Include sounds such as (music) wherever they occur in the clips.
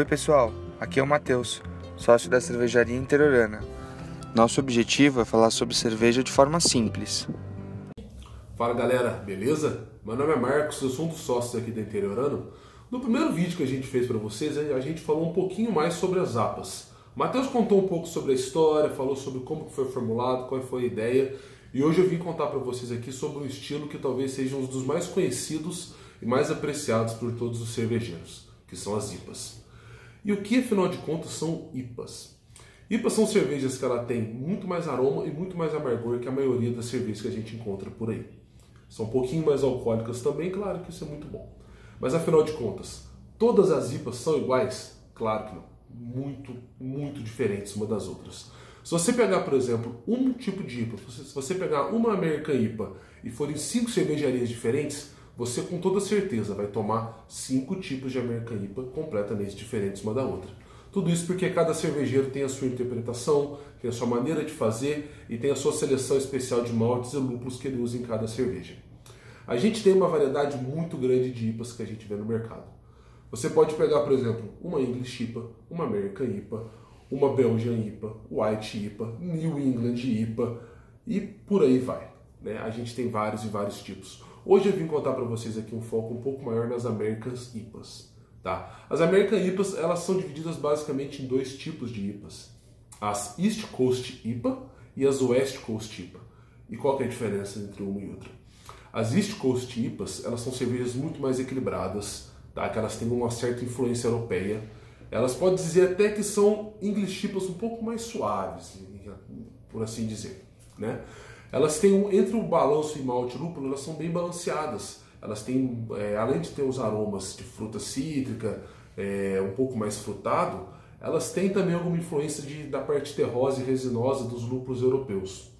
Oi, pessoal. Aqui é o Matheus, sócio da cervejaria Interiorana. Nosso objetivo é falar sobre cerveja de forma simples. Fala galera, beleza? Meu nome é Marcos, eu sou um dos sócios aqui da Interiorano. No primeiro vídeo que a gente fez para vocês, a gente falou um pouquinho mais sobre as APAs. Matheus contou um pouco sobre a história, falou sobre como foi formulado, qual foi a ideia, e hoje eu vim contar para vocês aqui sobre um estilo que talvez seja um dos mais conhecidos e mais apreciados por todos os cervejeiros, que são as IPAs. E o que, afinal de contas, são IPAs? IPAs são cervejas que ela tem muito mais aroma e muito mais amargor que a maioria das cervejas que a gente encontra por aí. São um pouquinho mais alcoólicas também, claro que isso é muito bom. Mas afinal de contas, todas as IPAs são iguais? Claro que não. Muito, muito diferentes uma das outras. Se você pegar, por exemplo, um tipo de IPA, se você pegar uma American IPA e forem cinco cervejarias diferentes, você com toda certeza vai tomar cinco tipos de American IPA completamente diferentes uma da outra. Tudo isso porque cada cervejeiro tem a sua interpretação, tem a sua maneira de fazer e tem a sua seleção especial de maltes e lúpulos que ele usa em cada cerveja. A gente tem uma variedade muito grande de IPAs que a gente vê no mercado. Você pode pegar, por exemplo, uma English IPA, uma American IPA, uma Belgian IPA, White IPA, New England IPA e por aí vai. Né? A gente tem vários e vários tipos. Hoje eu vim contar para vocês aqui um foco um pouco maior nas Americas IPAs. Tá? As American IPAs elas são divididas basicamente em dois tipos de IPAs. As East Coast IPA e as West Coast IPA. E qual é a diferença entre uma e outra? As East Coast IPAs elas são cervejas muito mais equilibradas, tá? que elas têm uma certa influência europeia. Elas podem dizer até que são English IPAs um pouco mais suaves, por assim dizer. Né? Elas têm um, entre o balanço e malte lúpulo, elas são bem balanceadas. Elas têm, é, além de ter os aromas de fruta cítrica, é, um pouco mais frutado, elas têm também alguma influência de, da parte terrosa e resinosa dos lúpulos europeus.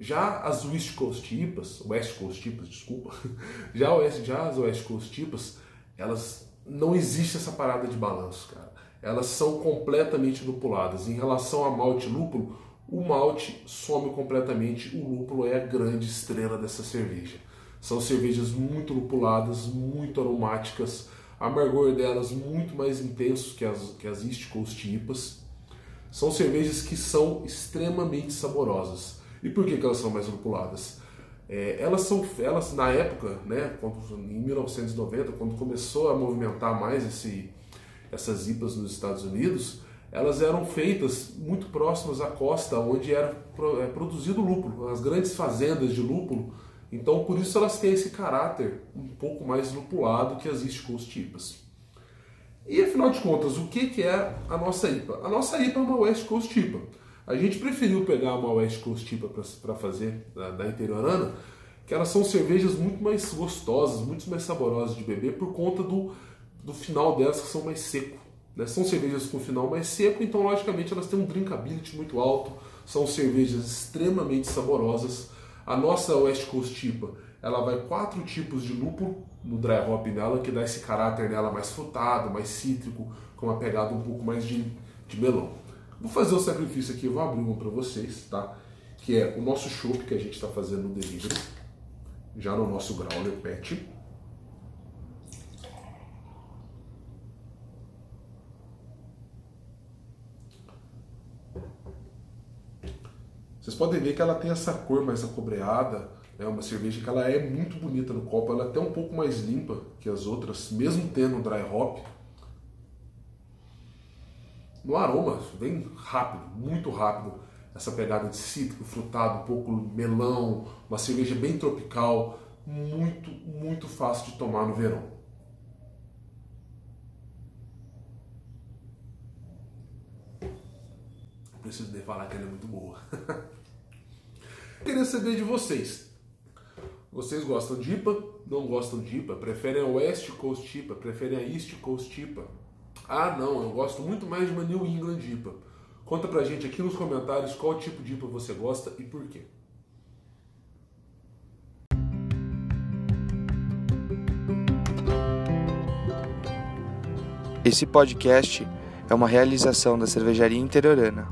Já as West Coast IPAs, West Coast IPAs, desculpa, (laughs) já, já as West Coast IPAs, elas não existe essa parada de balanço, cara. Elas são completamente lupuladas. Em relação a malte lúpulo, o malte some completamente, o lúpulo é a grande estrela dessa cerveja. São cervejas muito lupuladas, muito aromáticas, amargor delas muito mais intenso que as, que as East Coast IPAs. São cervejas que são extremamente saborosas. E por que, que elas são mais lupuladas? É, elas são, elas na época, né, quando, em 1990, quando começou a movimentar mais esse, essas IPAs nos Estados Unidos, elas eram feitas muito próximas à costa onde era é, produzido lúpulo, as grandes fazendas de lúpulo. Então, por isso elas têm esse caráter um pouco mais lupulado que as East Coast IPAs. E afinal de contas, o que é a nossa IPA? A nossa IPA é uma West Coast IPA. A gente preferiu pegar uma West Coast IPA para fazer da, da interiorana, que elas são cervejas muito mais gostosas, muito mais saborosas de beber por conta do, do final delas que são mais seco. Né? São cervejas com final mais seco, então logicamente elas têm um drinkability muito alto, são cervejas extremamente saborosas. A nossa West Coast IPA, ela vai quatro tipos de lúpulo no dry hop nela, que dá esse caráter nela mais frutado, mais cítrico, com uma pegada um pouco mais de, de melão. Vou fazer o sacrifício aqui, vou abrir uma para vocês, tá? Que é o nosso chopp que a gente está fazendo no delivery, já no nosso growler pet. Podem ver que ela tem essa cor mais acobreada, é uma cerveja que ela é muito bonita no copo, ela é até um pouco mais limpa que as outras, mesmo tendo dry hop. No aroma, vem rápido, muito rápido, essa pegada de cítrico, frutado, um pouco melão, uma cerveja bem tropical, muito, muito fácil de tomar no verão. Preciso de falar que ela é muito boa. (laughs) Queria saber de vocês. Vocês gostam de IPA? Não gostam de IPA? Preferem a West Coast IPA? Preferem a East Coast IPA? Ah, não, eu gosto muito mais de uma New England IPA. Conta pra gente aqui nos comentários qual tipo de IPA você gosta e por quê. Esse podcast é uma realização da Cervejaria Interiorana.